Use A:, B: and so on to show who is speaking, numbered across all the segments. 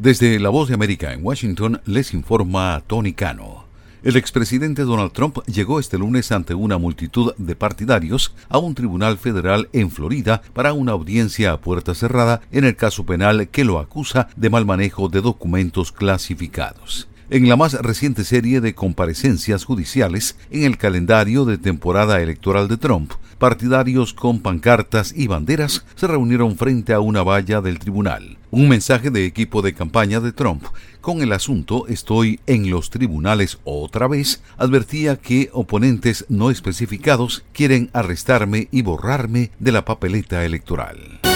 A: Desde La Voz de América en Washington les informa Tony Cano. El expresidente Donald Trump llegó este lunes ante una multitud de partidarios a un tribunal federal en Florida para una audiencia a puerta cerrada en el caso penal que lo acusa de mal manejo de documentos clasificados en la más reciente serie de comparecencias judiciales en el calendario de temporada electoral de Trump. Partidarios con pancartas y banderas se reunieron frente a una valla del tribunal. Un mensaje de equipo de campaña de Trump con el asunto Estoy en los tribunales otra vez advertía que oponentes no especificados quieren arrestarme y borrarme de la papeleta electoral.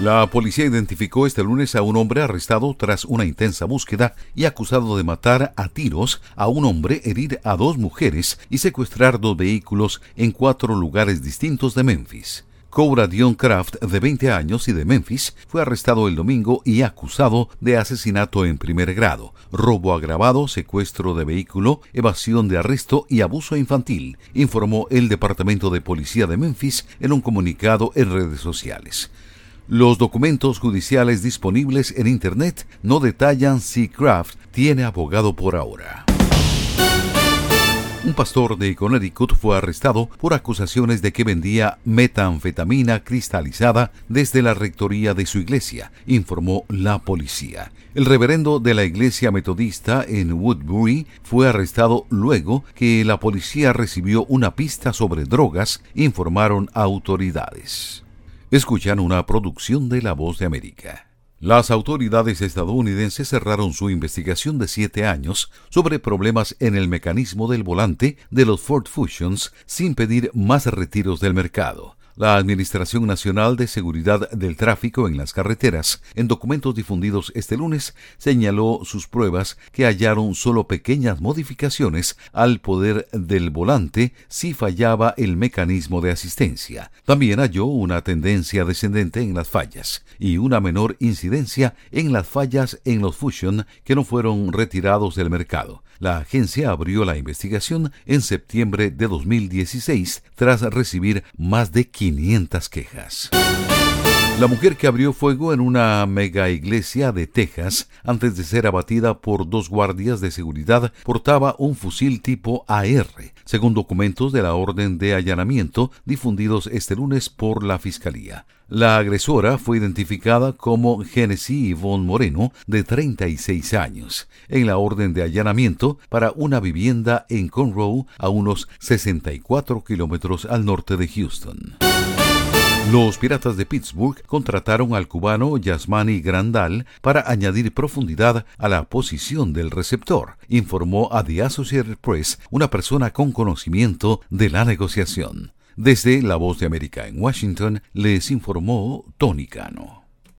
A: La policía identificó este lunes a un hombre arrestado tras una intensa búsqueda y acusado de matar a tiros a un hombre, herir a dos mujeres y secuestrar dos vehículos en cuatro lugares distintos de Memphis. Cobra Dion Kraft, de 20 años y de Memphis, fue arrestado el domingo y acusado de asesinato en primer grado, robo agravado, secuestro de vehículo, evasión de arresto y abuso infantil, informó el Departamento de Policía de Memphis en un comunicado en redes sociales. Los documentos judiciales disponibles en Internet no detallan si Kraft tiene abogado por ahora. Un pastor de Connecticut fue arrestado por acusaciones de que vendía metanfetamina cristalizada desde la rectoría de su iglesia, informó la policía. El reverendo de la iglesia metodista en Woodbury fue arrestado luego que la policía recibió una pista sobre drogas, informaron autoridades. Escuchan una producción de La Voz de América. Las autoridades estadounidenses cerraron su investigación de siete años sobre problemas en el mecanismo del volante de los Ford Fusions sin pedir más retiros del mercado. La Administración Nacional de Seguridad del Tráfico en las Carreteras, en documentos difundidos este lunes, señaló sus pruebas que hallaron solo pequeñas modificaciones al poder del volante si fallaba el mecanismo de asistencia. También halló una tendencia descendente en las fallas y una menor incidencia en las fallas en los Fusion que no fueron retirados del mercado. La agencia abrió la investigación en septiembre de 2016 tras recibir más de 500 quejas. La mujer que abrió fuego en una mega iglesia de Texas antes de ser abatida por dos guardias de seguridad portaba un fusil tipo AR, según documentos de la orden de allanamiento difundidos este lunes por la Fiscalía. La agresora fue identificada como Genesis Yvonne Moreno, de 36 años, en la orden de allanamiento para una vivienda en Conroe, a unos 64 kilómetros al norte de Houston. Los Piratas de Pittsburgh contrataron al cubano Yasmani Grandal para añadir profundidad a la posición del receptor, informó a The Associated Press una persona con conocimiento de la negociación. Desde La Voz de América en Washington les informó Tony Cano.